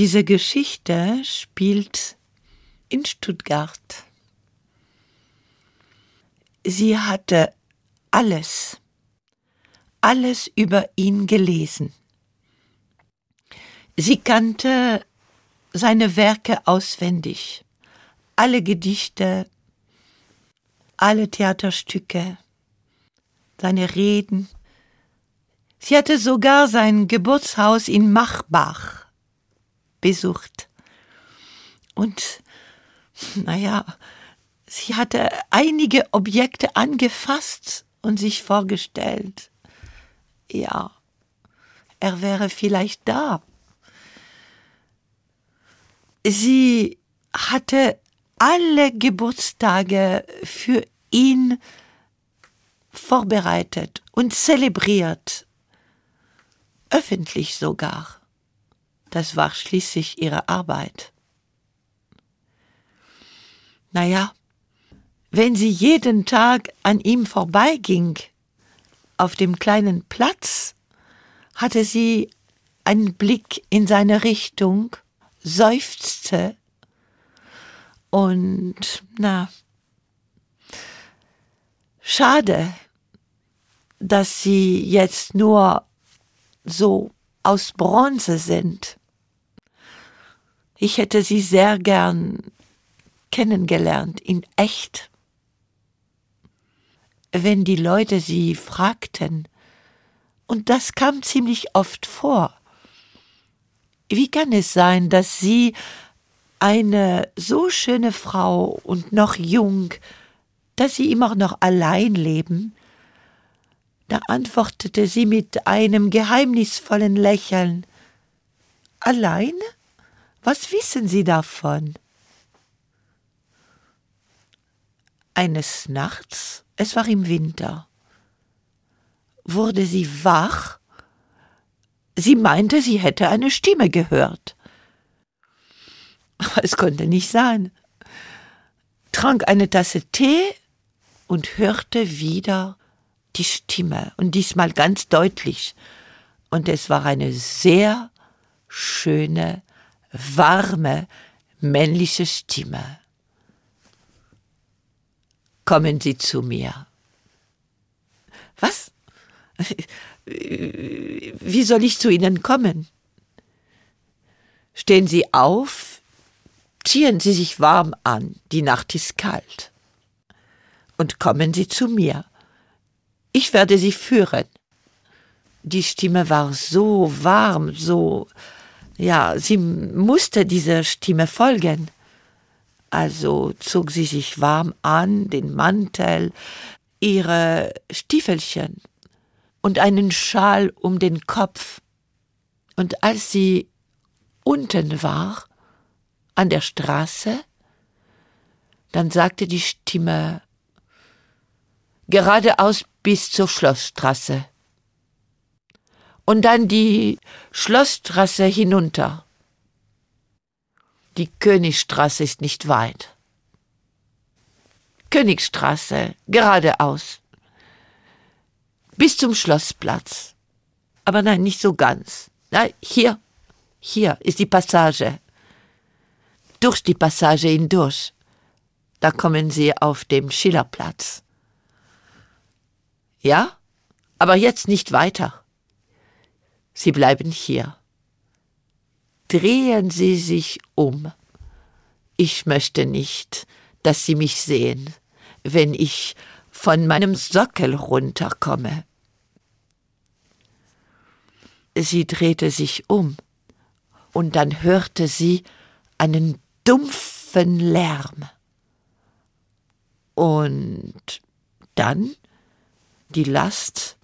Diese Geschichte spielt in Stuttgart. Sie hatte alles, alles über ihn gelesen. Sie kannte seine Werke auswendig, alle Gedichte, alle Theaterstücke, seine Reden. Sie hatte sogar sein Geburtshaus in Machbach besucht. Und, naja, sie hatte einige Objekte angefasst und sich vorgestellt. Ja, er wäre vielleicht da. Sie hatte alle Geburtstage für ihn vorbereitet und zelebriert, öffentlich sogar. Das war schließlich ihre Arbeit. Naja, wenn sie jeden Tag an ihm vorbeiging, auf dem kleinen Platz, hatte sie einen Blick in seine Richtung, seufzte und na, schade, dass sie jetzt nur so aus Bronze sind. Ich hätte sie sehr gern kennengelernt, in echt. Wenn die Leute sie fragten, und das kam ziemlich oft vor, wie kann es sein, dass sie, eine so schöne Frau und noch jung, dass sie immer noch allein leben? Da antwortete sie mit einem geheimnisvollen Lächeln Allein? Was wissen Sie davon? Eines Nachts, es war im Winter, wurde sie wach. Sie meinte, sie hätte eine Stimme gehört. Aber es konnte nicht sein. Trank eine Tasse Tee und hörte wieder die Stimme, und diesmal ganz deutlich. Und es war eine sehr schöne warme, männliche Stimme. Kommen Sie zu mir. Was? Wie soll ich zu Ihnen kommen? Stehen Sie auf, ziehen Sie sich warm an, die Nacht ist kalt. Und kommen Sie zu mir. Ich werde Sie führen. Die Stimme war so warm, so ja, sie musste dieser Stimme folgen. Also zog sie sich warm an, den Mantel, ihre Stiefelchen und einen Schal um den Kopf. Und als sie unten war, an der Straße, dann sagte die Stimme geradeaus bis zur Schlossstraße und dann die Schlossstraße hinunter. Die Königstraße ist nicht weit. Königstraße, geradeaus. Bis zum Schlossplatz. Aber nein, nicht so ganz. Na, hier, hier ist die Passage. Durch die Passage hindurch. Da kommen Sie auf dem Schillerplatz. Ja, aber jetzt nicht weiter. Sie bleiben hier. Drehen Sie sich um. Ich möchte nicht, dass Sie mich sehen, wenn ich von meinem Sockel runterkomme. Sie drehte sich um, und dann hörte sie einen dumpfen Lärm. Und dann die Last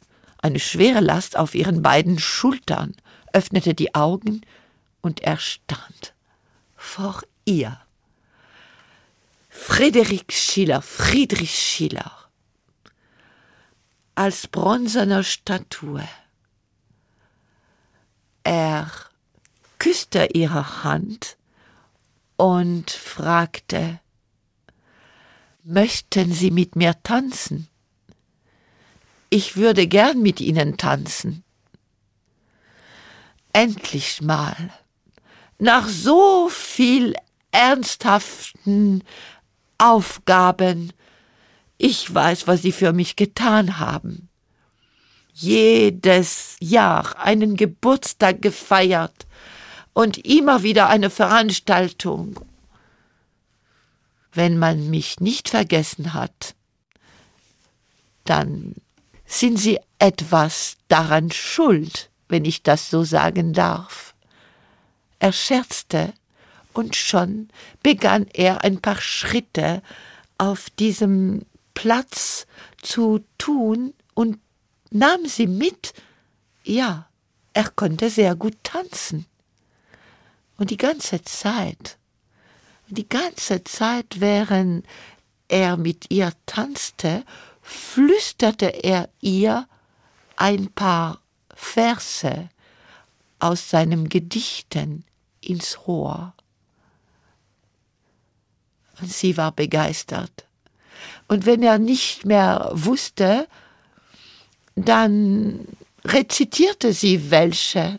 eine schwere Last auf ihren beiden Schultern, öffnete die Augen und er stand vor ihr. Friedrich Schiller, Friedrich Schiller, als bronzener Statue. Er küsste ihre Hand und fragte, Möchten Sie mit mir tanzen? Ich würde gern mit ihnen tanzen. Endlich mal, nach so viel ernsthaften Aufgaben, ich weiß, was Sie für mich getan haben. Jedes Jahr einen Geburtstag gefeiert und immer wieder eine Veranstaltung. Wenn man mich nicht vergessen hat, dann sind Sie etwas daran schuld, wenn ich das so sagen darf. Er scherzte, und schon begann er ein paar Schritte auf diesem Platz zu tun und nahm sie mit. Ja, er konnte sehr gut tanzen. Und die ganze Zeit, die ganze Zeit, während er mit ihr tanzte, flüsterte er ihr ein paar Verse aus seinem Gedichten ins Rohr. Und sie war begeistert. Und wenn er nicht mehr wusste, dann rezitierte sie welche,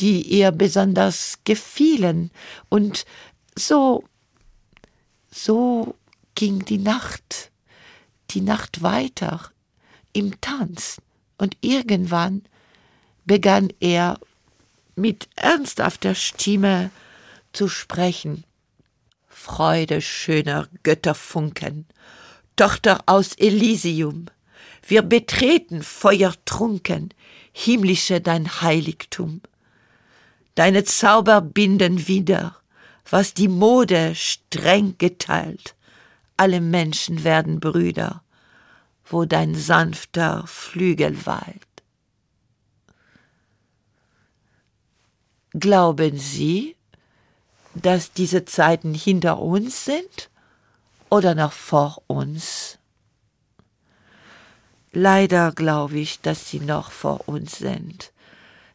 die ihr besonders gefielen. Und so, so ging die Nacht, die Nacht weiter im Tanz. Und irgendwann begann er mit ernsthafter Stimme zu sprechen. Freude schöner Götterfunken, Tochter aus Elysium, wir betreten feuertrunken, himmlische dein Heiligtum. Deine Zauber binden wieder, was die Mode streng geteilt, alle Menschen werden Brüder, wo dein sanfter Flügel weilt. Glauben Sie, dass diese Zeiten hinter uns sind oder noch vor uns? Leider glaube ich, dass sie noch vor uns sind.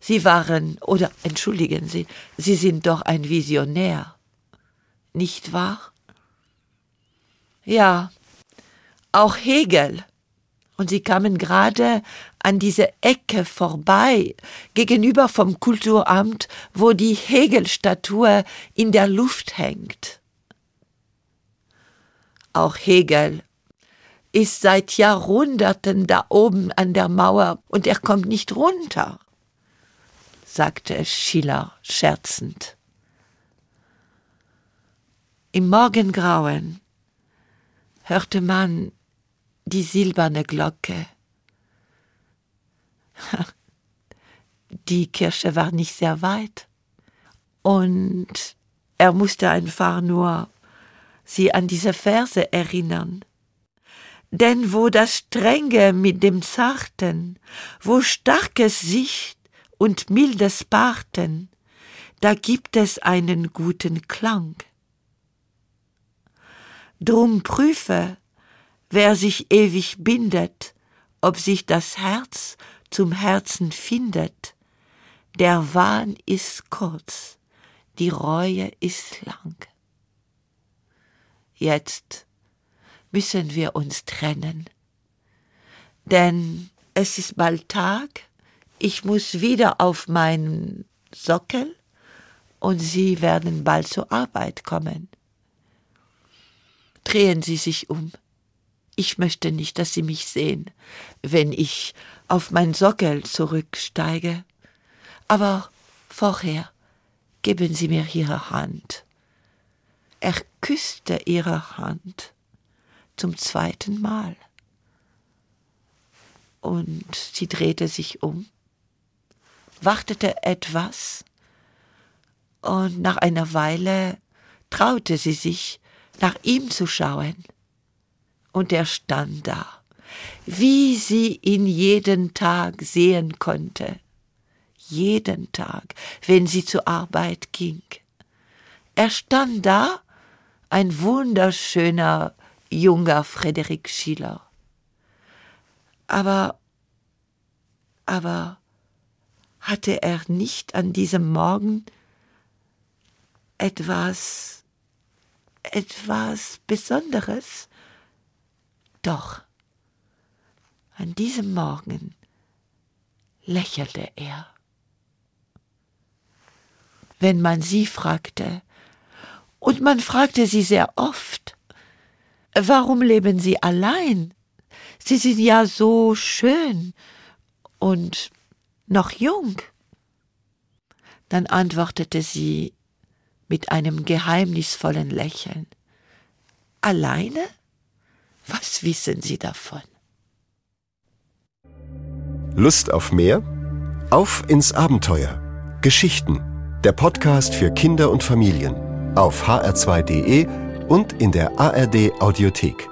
Sie waren, oder entschuldigen Sie, Sie sind doch ein Visionär, nicht wahr? Ja, auch Hegel und sie kamen gerade an diese Ecke vorbei, gegenüber vom Kulturamt, wo die Hegel-Statue in der Luft hängt. Auch Hegel ist seit Jahrhunderten da oben an der Mauer und er kommt nicht runter, sagte Schiller scherzend. Im Morgengrauen hörte man die silberne Glocke. Die Kirche war nicht sehr weit und er musste einfach nur sie an diese Verse erinnern. Denn wo das Strenge mit dem Zarten, wo starkes Sicht und mildes Parten, da gibt es einen guten Klang. Drum prüfe, wer sich ewig bindet, ob sich das Herz zum Herzen findet. Der Wahn ist kurz, die Reue ist lang. Jetzt müssen wir uns trennen, denn es ist bald Tag, ich muss wieder auf meinen Sockel und Sie werden bald zur Arbeit kommen. Drehen Sie sich um. Ich möchte nicht, dass Sie mich sehen, wenn ich auf mein Sockel zurücksteige. Aber vorher geben Sie mir Ihre Hand. Er küsste ihre Hand zum zweiten Mal. Und sie drehte sich um, wartete etwas, und nach einer Weile traute sie sich, nach ihm zu schauen und er stand da, wie sie ihn jeden Tag sehen konnte, jeden Tag, wenn sie zur Arbeit ging. Er stand da, ein wunderschöner junger Frederik Schiller. Aber, aber hatte er nicht an diesem Morgen etwas, etwas Besonderes doch, an diesem Morgen lächelte er. wenn man sie fragte. Und man fragte sie sehr oft, warum leben Sie allein? Sie sind ja so schön und noch jung. Dann antwortete sie mit einem geheimnisvollen Lächeln. Alleine? Was wissen Sie davon? Lust auf mehr? Auf ins Abenteuer. Geschichten. Der Podcast für Kinder und Familien. Auf hr2.de und in der ARD Audiothek.